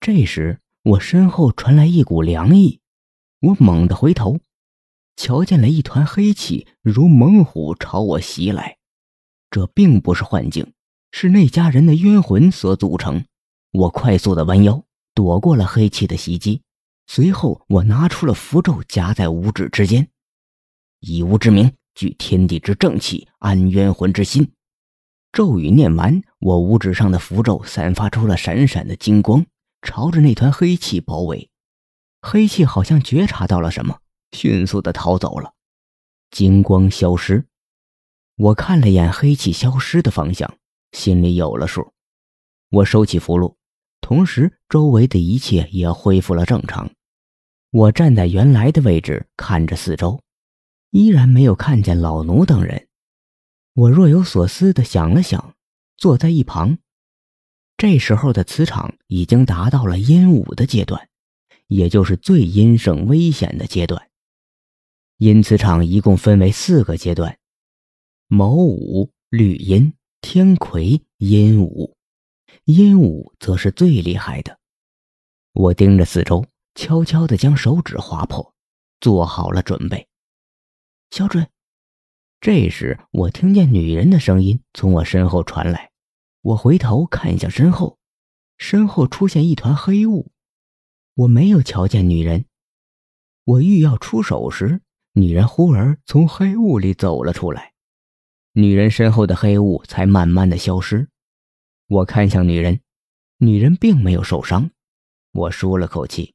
这时，我身后传来一股凉意，我猛地回头，瞧见了一团黑气如猛虎朝我袭来。这并不是幻境，是那家人的冤魂所组成。我快速的弯腰，躲过了黑气的袭击。随后，我拿出了符咒，夹在五指之间，以吾之名，聚天地之正气，安冤魂之心。咒语念完，我五指上的符咒散发出了闪闪的金光，朝着那团黑气包围。黑气好像觉察到了什么，迅速的逃走了。金光消失，我看了眼黑气消失的方向，心里有了数。我收起符箓，同时周围的一切也恢复了正常。我站在原来的位置，看着四周，依然没有看见老奴等人。我若有所思的想了想，坐在一旁。这时候的磁场已经达到了阴五的阶段，也就是最阴盛危险的阶段。阴磁场一共分为四个阶段：卯午、绿阴、天魁、阴午。阴午则是最厉害的。我盯着四周。悄悄地将手指划破，做好了准备。小准，这时我听见女人的声音从我身后传来。我回头看向身后，身后出现一团黑雾。我没有瞧见女人。我欲要出手时，女人忽而从黑雾里走了出来。女人身后的黑雾才慢慢的消失。我看向女人，女人并没有受伤。我舒了口气。